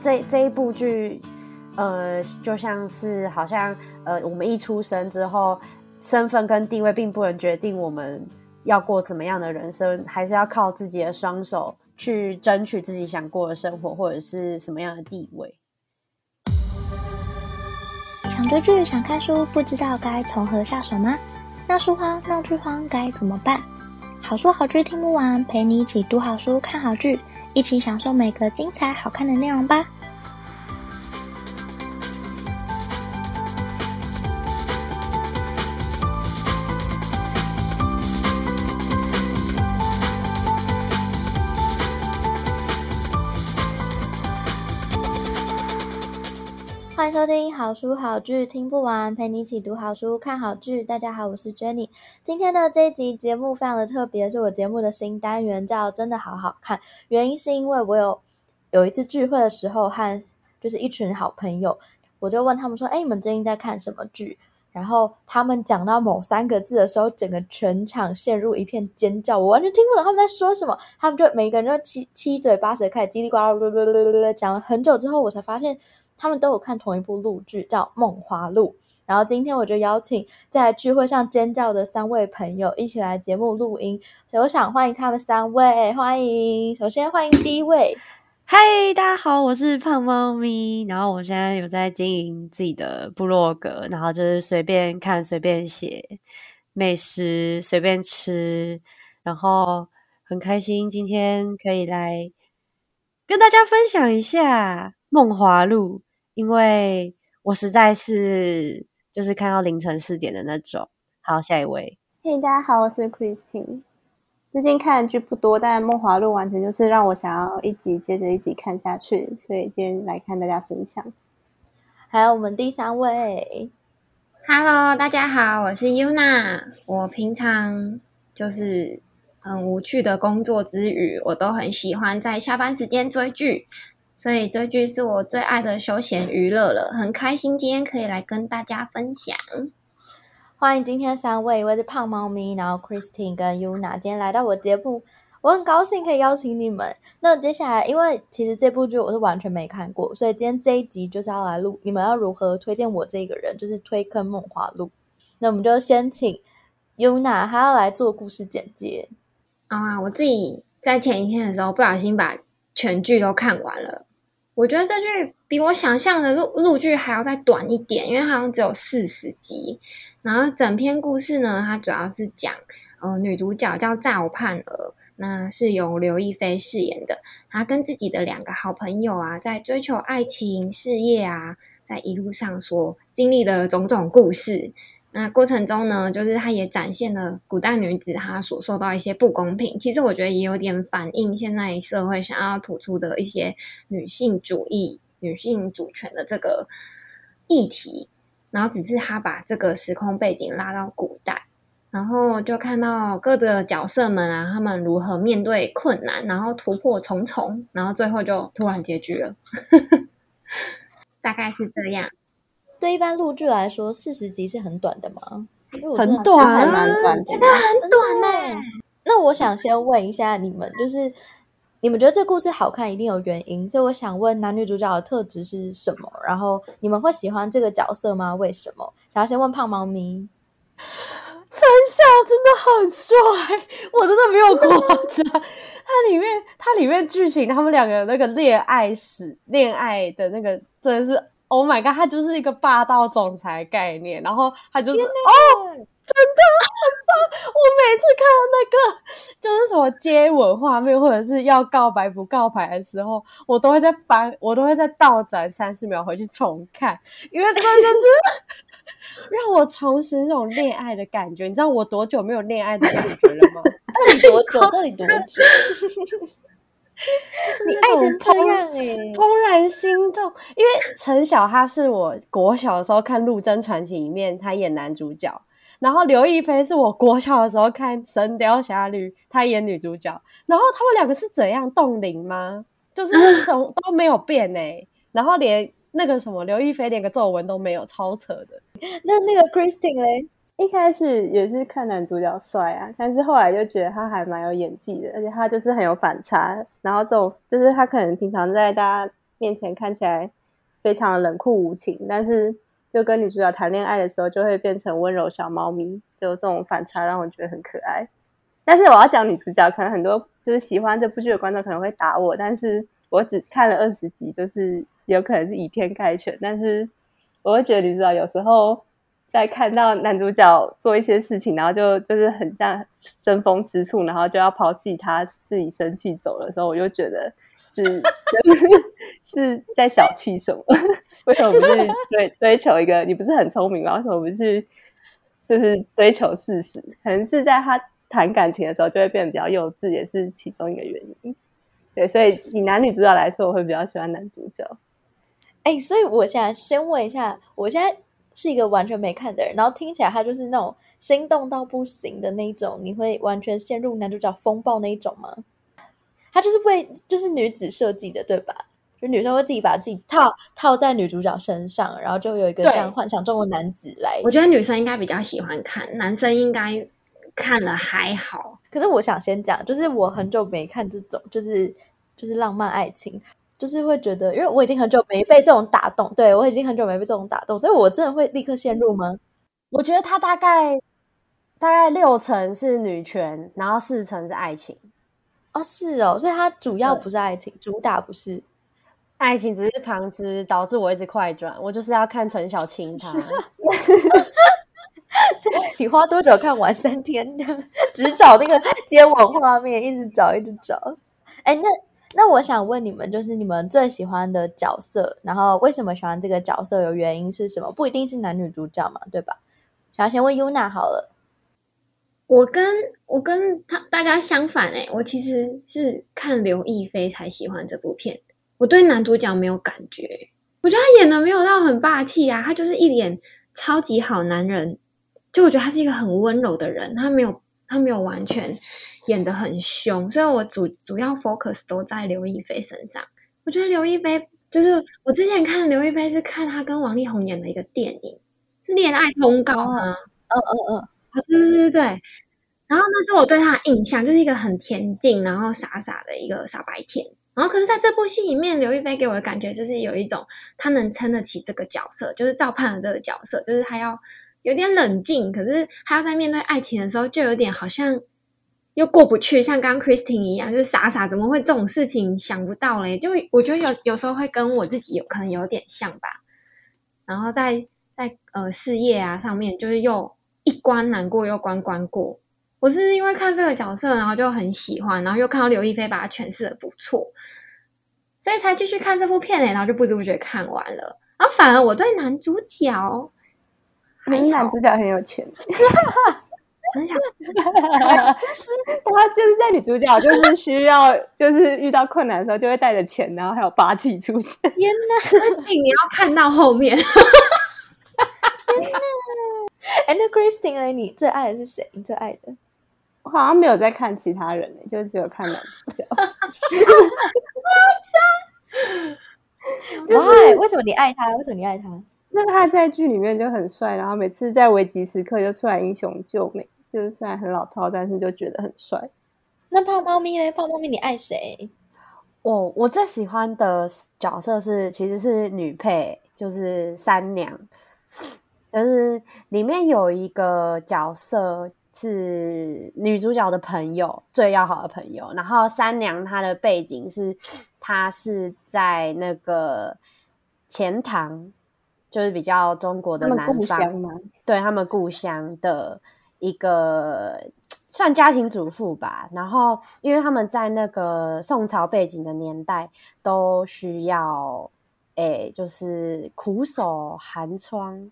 这这一部剧，呃，就像是好像呃，我们一出生之后，身份跟地位并不能决定我们要过怎么样的人生，还是要靠自己的双手去争取自己想过的生活，或者是什么样的地位。想追剧、想看书，不知道该从何下手吗？闹书荒、闹剧荒该怎么办？好书好剧听不完，陪你一起读好书、看好剧，一起享受每个精彩好看的内容吧。欢迎收听好书好剧听不完，陪你一起读好书、看好剧。大家好，我是 Jenny。今天的这一集节目非常的特别，是我节目的新单元，叫“真的好好看”。原因是因为我有有一次聚会的时候，和就是一群好朋友，我就问他们说：“哎，你们最近在看什么剧？”然后他们讲到某三个字的时候，整个全场陷入一片尖叫，我完全听不懂他们在说什么。他们就每个人就七七嘴八舌开始叽里呱啦讲了很久之后，我才发现。他们都有看同一部录剧，叫《梦华录》。然后今天我就邀请在聚会上尖叫的三位朋友一起来节目录音，所以我想欢迎他们三位。欢迎，首先欢迎第一位，嗨，大家好，我是胖猫咪。然后我现在有在经营自己的部落格，然后就是随便看、随便写美食，随便吃，然后很开心今天可以来跟大家分享一下《梦华录》。因为我实在是就是看到凌晨四点的那种。好，下一位。嘿，hey, 大家好，我是 Christine。最近看的剧不多，但《梦华录》完全就是让我想要一集接着一集看下去，所以今天来看大家分享。还有我们第三位，Hello，大家好，我是 Yuna。我平常就是很无趣的工作之余，我都很喜欢在下班时间追剧。所以追剧是我最爱的休闲娱乐了，很开心今天可以来跟大家分享。欢迎今天三位，一位是胖猫咪，然后 Christine 跟 Yuna 今天来到我节目，我很高兴可以邀请你们。那接下来，因为其实这部剧我是完全没看过，所以今天这一集就是要来录，你们要如何推荐我这个人，就是推坑梦华录。那我们就先请 Yuna，她要来做故事简介。啊，我自己在前一天的时候不小心把全剧都看完了。我觉得这剧比我想象的录录剧还要再短一点，因为好像只有四十集。然后整篇故事呢，它主要是讲，呃，女主角叫赵盼儿，那是由刘亦菲饰演的。她跟自己的两个好朋友啊，在追求爱情、事业啊，在一路上所经历的种种故事。那过程中呢，就是她也展现了古代女子她所受到一些不公平。其实我觉得也有点反映现在社会想要突出的一些女性主义、女性主权的这个议题。然后只是她把这个时空背景拉到古代，然后就看到各个角色们啊，他们如何面对困难，然后突破重重，然后最后就突然结局了。大概是这样。对一般陆剧来说，四十集是很短的吗？很短啊，还蛮短的，真的很短呢。那我想先问一下你们，就是你们觉得这故事好看，一定有原因，所以我想问男女主角的特质是什么？然后你们会喜欢这个角色吗？为什么？想要先问胖猫咪。陈晓真的很帅，我真的没有夸张。它里面，它里面剧情，他们两个那个恋爱史、恋爱的那个，真的是。Oh my god，他就是一个霸道总裁概念，然后他就是哦，真的很棒。我每次看到那个就是什么接吻画面，或者是要告白不告白的时候，我都会在翻，我都会在倒转三十秒回去重看，因为真的是 让我重拾这种恋爱的感觉。你知道我多久没有恋爱的感觉了吗？到底多久？到底多久？就是你爱成这样哎、欸，怦然心动。因为陈晓他是我国小的时候看《陆贞传奇》里面他演男主角，然后刘亦菲是我国小的时候看《神雕侠侣》他演女主角，然后他们两个是怎样冻龄吗？就是从 都没有变哎、欸，然后连那个什么刘亦菲连个皱纹都没有，超扯的。那那个 Christine 嘞？一开始也是看男主角帅啊，但是后来就觉得他还蛮有演技的，而且他就是很有反差。然后这种就是他可能平常在大家面前看起来非常冷酷无情，但是就跟女主角谈恋爱的时候就会变成温柔小猫咪，就这种反差让我觉得很可爱。但是我要讲女主角，可能很多就是喜欢这部剧的观众可能会打我，但是我只看了二十集，就是有可能是以偏概全，但是我会觉得女主角有时候。在看到男主角做一些事情，然后就就是很像争风吃醋，然后就要抛弃他，自己生气走的时候，我就觉得是 是在小气什么？为什么不是追追求一个？你不是很聪明吗？为什么不是就是追求事实？可能是在他谈感情的时候就会变得比较幼稚，也是其中一个原因。对，所以以男女主角来说，我会比较喜欢男主角。哎、所以我想先问一下，我现在。是一个完全没看的人，然后听起来他就是那种心动到不行的那种，你会完全陷入男主角风暴那一种吗？他就是为就是女子设计的，对吧？就女生会自己把自己套套在女主角身上，然后就有一个这样幻想中的男子来。我觉得女生应该比较喜欢看，男生应该看了还好。可是我想先讲，就是我很久没看这种，就是就是浪漫爱情。就是会觉得，因为我已经很久没被这种打动，对，我已经很久没被这种打动，所以我真的会立刻陷入吗？我觉得他大概大概六成是女权，然后四成是爱情。哦，是哦，所以它主要不是爱情，主打不是爱情，只是旁支，导致我一直快转。我就是要看陈小青他。你花多久看完？三天，只找那个接吻画面，一直找，一直找。哎，那。那我想问你们，就是你们最喜欢的角色，然后为什么喜欢这个角色？有原因是什么？不一定是男女主角嘛，对吧？想要先问 Yuna 好了。我跟我跟他大家相反诶，我其实是看刘亦菲才喜欢这部片。我对男主角没有感觉，我觉得他演的没有到很霸气啊，他就是一脸超级好男人，就我觉得他是一个很温柔的人，他没有他没有完全。演得很凶，所以我主主要 focus 都在刘亦菲身上。我觉得刘亦菲就是我之前看刘亦菲是看她跟王力宏演的一个电影，是《恋爱通告》吗？嗯嗯嗯，啊对对对对。然后那是我对她的印象，就是一个很恬静，然后傻傻的一个傻白甜。然后可是在这部戏里面，刘亦菲给我的感觉就是有一种她能撑得起这个角色，就是赵盼儿这个角色，就是她要有点冷静，可是她要在面对爱情的时候，就有点好像。又过不去，像刚刚 Christine 一样，就是傻傻，怎么会这种事情想不到嘞？就我觉得有有时候会跟我自己有可能有点像吧。然后在在呃事业啊上面，就是又一关难过又关关过。我是因为看这个角色，然后就很喜欢，然后又看到刘亦菲把它诠释的不错，所以才继续看这部片嘞。然后就不知不觉看完了。然后反而我对男主角，男主角很有钱。很想，他就是在女主角就是需要就是遇到困难的时候，就会带着钱，然后还有霸气出现。天哪，你要看到后面。天哪！哎，那 Christine 呢？你最爱的是谁？你最爱的？我好像没有在看其他人呢，就只有看男主角。Why？为什么你爱他？为什么你爱他？那他在剧里面就很帅，然后每次在危急时刻就出来英雄救美。就是虽然很老套，但是就觉得很帅。那胖猫咪呢？胖猫咪，你爱谁？我我最喜欢的角色是，其实是女配，就是三娘。就是里面有一个角色是女主角的朋友，最要好的朋友。然后三娘她的背景是，她是在那个钱塘，就是比较中国的南方，对他们故乡的。一个算家庭主妇吧，然后因为他们在那个宋朝背景的年代，都需要诶，就是苦守寒窗，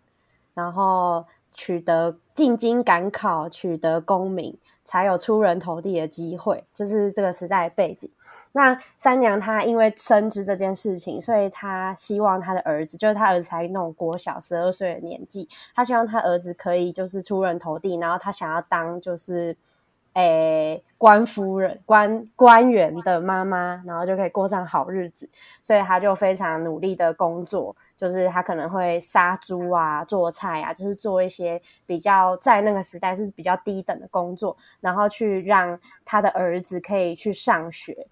然后取得进京赶考，取得功名。才有出人头地的机会，这是这个时代背景。那三娘她因为深知这件事情，所以她希望她的儿子，就是她儿子才那种国小十二岁的年纪，她希望她儿子可以就是出人头地，然后她想要当就是。诶，官夫人、官官员的妈妈，然后就可以过上好日子，所以他就非常努力的工作，就是他可能会杀猪啊、做菜啊，就是做一些比较在那个时代是比较低等的工作，然后去让他的儿子可以去上学。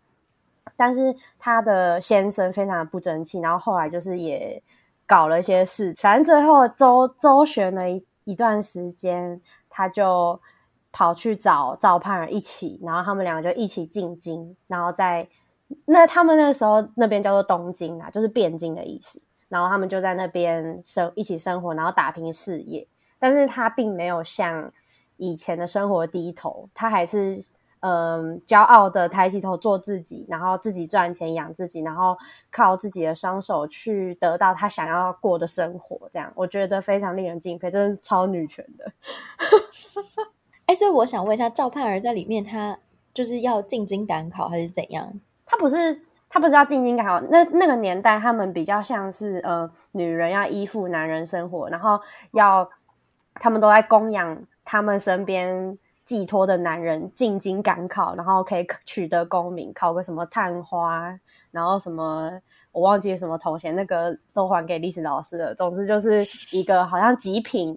但是他的先生非常的不争气，然后后来就是也搞了一些事，反正最后周周旋了一一段时间，他就跑去找赵盼儿一起，然后他们两个就一起进京，然后在那他们那时候那边叫做东京啊，就是汴京的意思，然后他们就在那边生一起生活，然后打拼事业，但是他并没有像以前的生活低头，他还是。嗯，骄傲的抬起头做自己，然后自己赚钱养自己，然后靠自己的双手去得到他想要过的生活。这样我觉得非常令人敬佩，真的是超女权的。哎、欸，所以我想问一下，赵盼儿在里面，她就是要进京赶考还是怎样？她不是，她不知道进京赶考。那那个年代，他们比较像是呃，女人要依附男人生活，然后要他们都在供养他们身边。寄托的男人进京赶考，然后可以取得功名，考个什么探花，然后什么我忘记什么头衔，那个都还给历史老师了。总之就是一个好像极品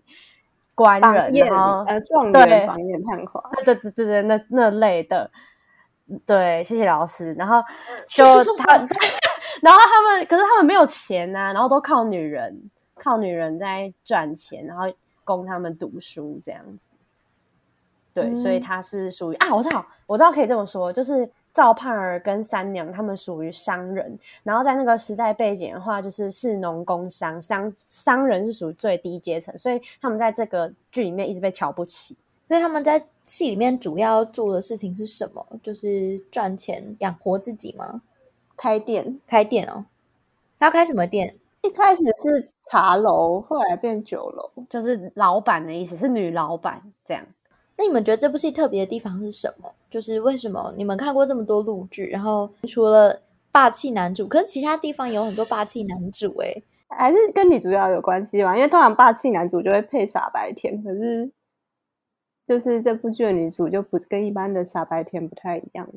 官人，然后呃状元榜眼探花，对对对对对，那那类的。对，谢谢老师。然后 就他，然后他们可是他们没有钱啊，然后都靠女人，靠女人在赚钱，然后供他们读书这样子。对，所以他是属于啊，我知道，我知道可以这么说，就是赵盼儿跟三娘他们属于商人，然后在那个时代背景的话，就是士农工商，商商人是属于最低阶层，所以他们在这个剧里面一直被瞧不起。所以他们在戏里面主要做的事情是什么？就是赚钱养活自己吗？开店，开店哦。他要开什么店？一开始是茶楼，后来变酒楼，就是老板的意思，是女老板这样。那你们觉得这部戏特别的地方是什么？就是为什么你们看过这么多陆剧，然后除了霸气男主，可是其他地方有很多霸气男主诶，还是跟女主角有关系吗？因为通常霸气男主就会配傻白甜，可是就是这部剧的女主就不跟一般的傻白甜不太一样，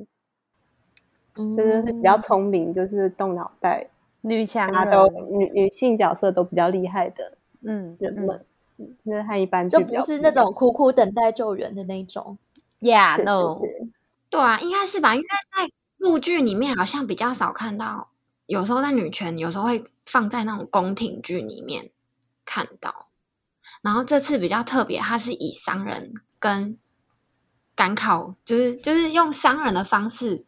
嗯、就是比较聪明，就是动脑袋，女强人，都女女性角色都比较厉害的，嗯，人们。嗯就是他一般就不是那种苦苦等待救援的那种，Yeah，No，对啊，应该是吧？因为在陆剧里面好像比较少看到，有时候在女权，有时候会放在那种宫廷剧里面看到。然后这次比较特别，它是以商人跟赶考，就是就是用商人的方式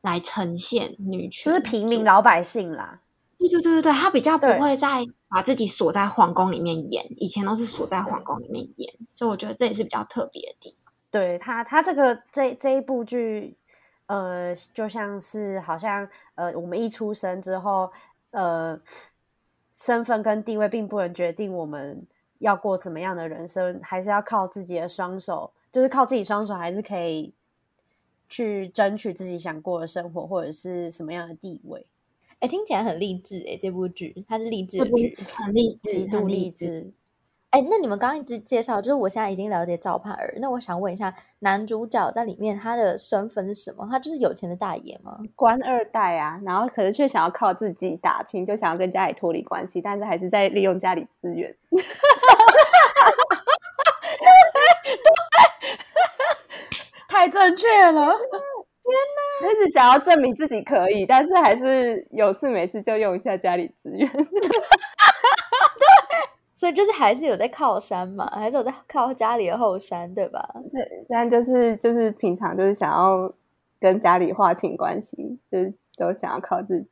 来呈现女权，就是平民老百姓啦。对对对对对，他比较不会再把自己锁在皇宫里面演，以前都是锁在皇宫里面演，所以我觉得这也是比较特别的地方。对他，他这个这这一部剧，呃，就像是好像呃，我们一出生之后，呃，身份跟地位并不能决定我们要过怎么样的人生，还是要靠自己的双手，就是靠自己双手，还是可以去争取自己想过的生活，或者是什么样的地位。哎，听起来很励志哎！这部剧它是励志的剧，很励志，极度励志。哎，那你们刚刚一直介绍，就是我现在已经了解赵盼儿，那我想问一下，男主角在里面他的身份是什么？他就是有钱的大爷吗？官二代啊，然后可是却想要靠自己打拼，就想要跟家里脱离关系，但是还是在利用家里资源。对对，太正确了。天哪！一 直想要证明自己可以，但是还是有事没事就用一下家里资源。对，所以就是还是有在靠山嘛，还是有在靠家里的后山，对吧？对，但就是就是平常就是想要跟家里划清关系，就是都想要靠自己。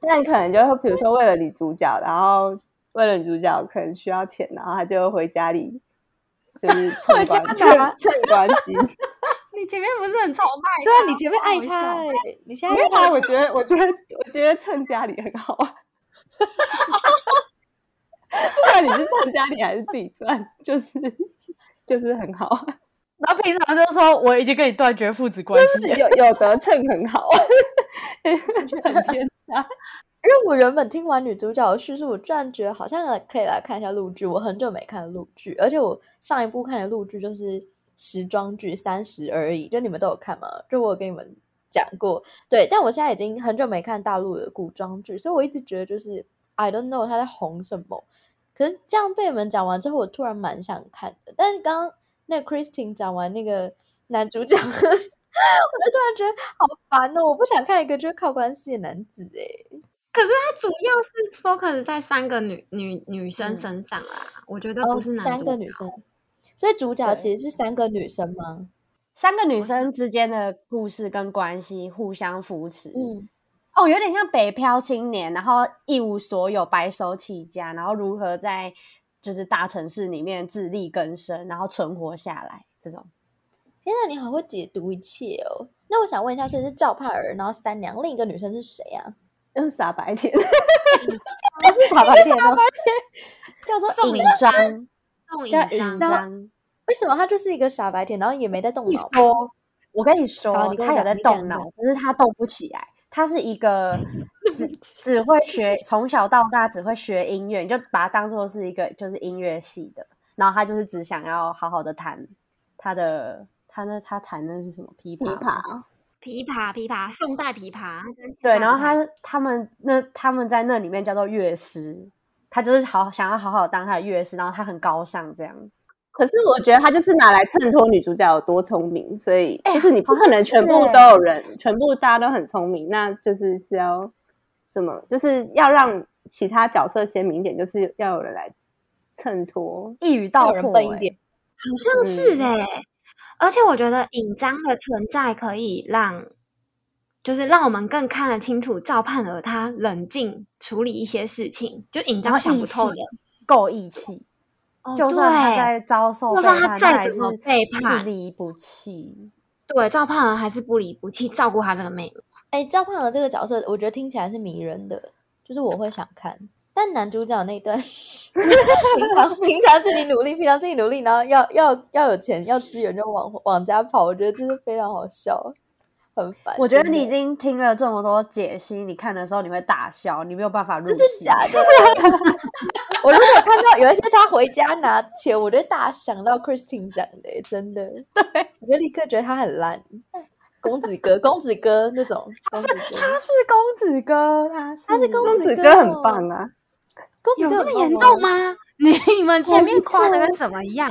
那你可能就会比如说为了女主角，然后为了女主角可能需要钱，然后他就回家里就是 蹭关系，蹭关系。你前面不是很崇拜？对啊，你前面爱他，欸，你现在因为他，我觉得，我觉得，我觉得蹭家里很好啊。不管你是蹭家里还是自己赚，就是就是很好。然后平常就说我已经跟你断绝父子关系，有有得蹭很好，很天差。因为我原本听完女主角的叙述，我突然觉得好像可以来看一下陆剧。我很久没看陆剧，而且我上一部看的陆剧就是。时装剧三十而已，就你们都有看吗？就我有跟你们讲过，对。但我现在已经很久没看大陆的古装剧，所以我一直觉得就是 I don't know 他在红什么。可是这样被你们讲完之后，我突然蛮想看的。但是刚刚那个 Christine 讲完那个男主角，我就突然觉得好烦哦！我不想看一个就是靠关系的男子哎。可是他主要是 focus 在三个女女女生身上啦，嗯、我觉得不是男、哦、三个女生，所以主角其实是三个女生吗？三个女生之间的故事跟关系互相扶持。嗯，哦，有点像北漂青年，然后一无所有，白手起家，然后如何在就是大城市里面自力更生，然后存活下来这种。天哪，你好会解读一切哦！那我想问一下，现在是赵盼儿，然后三娘，另一个女生是谁啊？就是傻白甜，不是傻白甜，傻白甜 叫做尹章，叫尹章。为什么他就是一个傻白甜，然后也没在动脑？说，我跟你说，他有在动脑，只是他动不起来。他是一个 只只会学，从小到大只会学音乐，你就把他当做是一个就是音乐系的。然后他就是只想要好好的弹他的，他那他弹的是什么？琵琶。琵琶，琵琶，宋代琵琶。对，然后他他们那他们在那里面叫做乐师，他就是好想要好好当他的乐师，然后他很高尚这样。可是我觉得他就是拿来衬托女主角有多聪明，所以就是你不可能全部都有人，欸、全部大家都很聪明，那就是是要怎么，就是要让其他角色鲜明一点，就是要有人来衬托，一语道破、欸、一点，好像是哎、欸。嗯而且我觉得尹章的存在可以让，就是让我们更看得清楚赵盼儿她冷静处理一些事情，就尹章想不透的，够义气，哦、就算他在遭受背叛，就算他再怎么背叛，不离不弃。对，赵盼儿还是不离不弃照顾他这个妹妹。哎，赵盼儿这个角色，我觉得听起来是迷人的，就是我会想看。但男主角那一段，平常平常自己努力，平常自己努力，然后要要要有钱，要资源就往往家跑，我觉得这是非常好笑，很烦。我觉得你已经听了这么多解析，你看的时候你会大笑，你没有办法入戏。真的假的？我如果看到有一些他回家拿钱，我就大想到 Christine 讲的，真的，对，我就立刻觉得他很烂，公子哥，公子哥那种。他是他是公子哥，他是他是公子哥，很棒啊。公子哥有这么严重吗？你们前面夸的跟什么一样？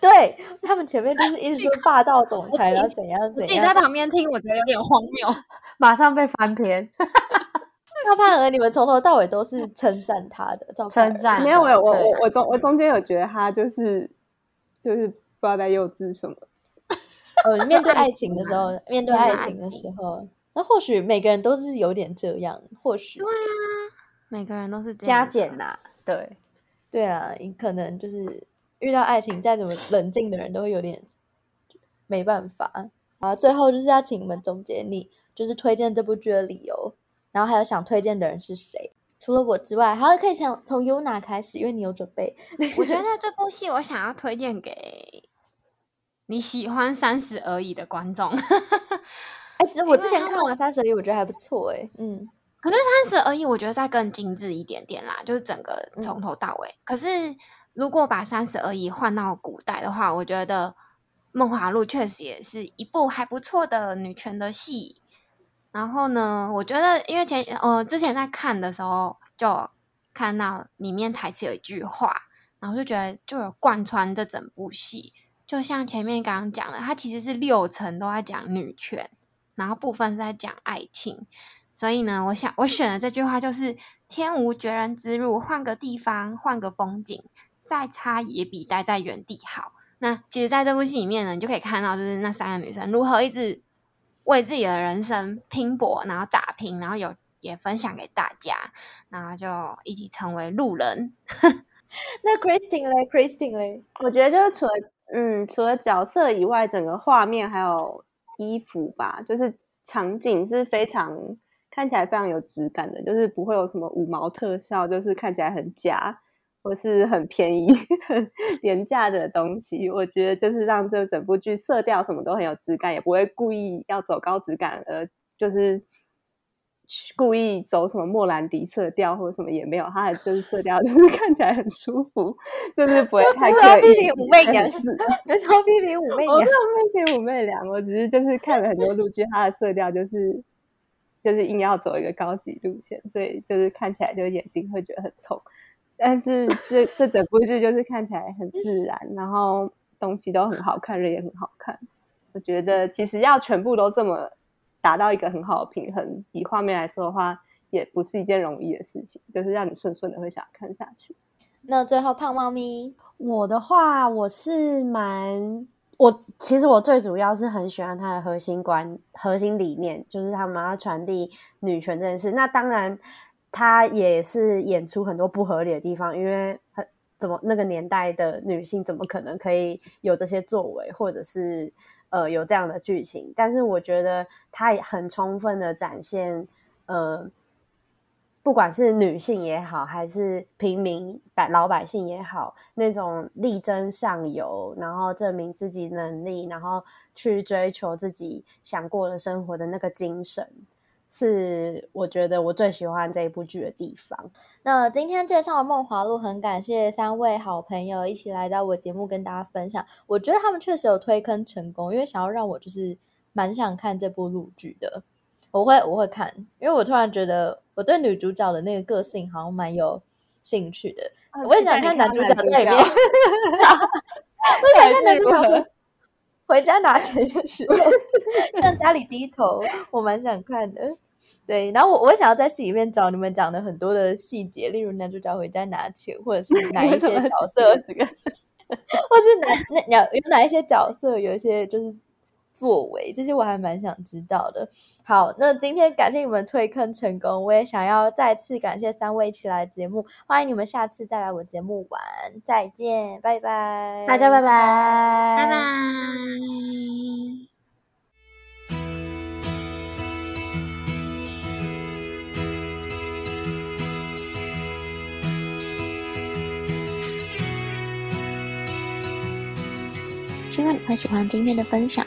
对他们前面就是一直说霸道总裁，然后怎样怎样。自己在旁边听，我觉得有点荒谬，马上被翻篇。赵盼儿，你们从头到尾都是称赞他的，称赞。没有，我我我我中我中间有觉得他就是就是不知道在幼稚什么。呃，面对 爱情的时候，面对爱情的时候，那或许每个人都是有点这样，或许对啊。每个人都是加减呐，对，对啊，你可能就是遇到爱情，再怎么冷静的人都会有点没办法啊。最后就是要请你们总结，你就是推荐这部剧的理由，然后还有想推荐的人是谁？除了我之外，还可以从从 Yuna 开始，因为你有准备。我觉得这部戏我想要推荐给你喜欢《三十而已》的观众。哎，其实我之前看完《三十而已》，我觉得还不错，哎，嗯。可是三十而已，我觉得再更精致一点点啦，就是整个从头到尾。嗯、可是如果把三十而已换到古代的话，我觉得《梦华录》确实也是一部还不错的女权的戏。然后呢，我觉得因为前呃之前在看的时候就看到里面台词有一句话，然后就觉得就有贯穿这整部戏。就像前面刚刚讲的，它其实是六层都在讲女权，然后部分是在讲爱情。所以呢，我想我选的这句话就是“天无绝人之路，换个地方，换个风景，再差也比待在原地好。”那其实，在这部戏里面呢，你就可以看到，就是那三个女生如何一直为自己的人生拼搏，然后打拼，然后有也分享给大家，然后就一起成为路人。那 Christine 嘞？Christine 嘞？我觉得就是除了嗯，除了角色以外，整个画面还有衣服吧，就是场景是非常。看起来非常有质感的，就是不会有什么五毛特效，就是看起来很假或是很便宜、很廉价的东西。我觉得就是让这整部剧色调什么都很有质感，也不会故意要走高质感，而就是故意走什么莫兰迪色调或者什么也没有。它的就是色调就是 看起来很舒服，就是不会太刻意。批评武媚娘是，有时候批评武媚娘，我没有批评武媚娘，我只是就是看了很多陆剧，它的色调就是。就是硬要走一个高级路线，所以就是看起来就眼睛会觉得很痛。但是这这整部剧就是看起来很自然，然后东西都很好看，人也很好看。我觉得其实要全部都这么达到一个很好的平衡，以画面来说的话，也不是一件容易的事情，就是让你顺顺的会想看下去。那最后胖猫咪，我的话，我是蛮我其实我最主要是很喜欢他的核心观、核心理念，就是他们要传递女权这件事。那当然，他也是演出很多不合理的地方，因为很怎么那个年代的女性怎么可能可以有这些作为，或者是呃有这样的剧情？但是我觉得他也很充分的展现呃。不管是女性也好，还是平民百老百姓也好，那种力争上游，然后证明自己能力，然后去追求自己想过的生活的那个精神，是我觉得我最喜欢这一部剧的地方。那今天介绍《梦华录》，很感谢三位好朋友一起来到我节目跟大家分享。我觉得他们确实有推坑成功，因为想要让我就是蛮想看这部陆剧的。我会我会看，因为我突然觉得我对女主角的那个个性好像蛮有兴趣的。啊、我也想看男主角在里面，我想看男主角回家拿钱的时候向家里低头，我蛮想看的。对，然后我我想要在戏里面找你们讲的很多的细节，例如男主角回家拿钱，或者是 哪一些角色这个，或是哪那有有哪一些角色有一些就是。作为这些我还蛮想知道的。好，那今天感谢你们退坑成功，我也想要再次感谢三位一起来节目，欢迎你们下次再来我节目玩，再见，拜拜，大家拜拜，拜拜。希望你会喜欢今天的分享。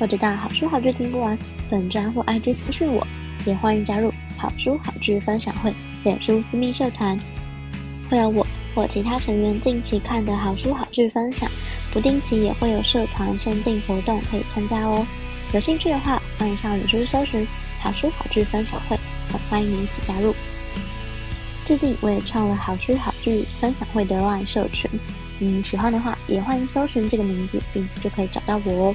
或者到好书好剧听不完粉专或 IG 私讯我，也欢迎加入好书好剧分享会脸书私密社团，会有我或其他成员近期看的好书好剧分享，不定期也会有社团限定活动可以参加哦。有兴趣的话，欢迎上脸书搜寻好书好剧分享会，很欢迎你一起加入。最近我也创了好书好剧分享会的 LINE 社群，嗯，喜欢的话也欢迎搜寻这个名字，并就可以找到我哦。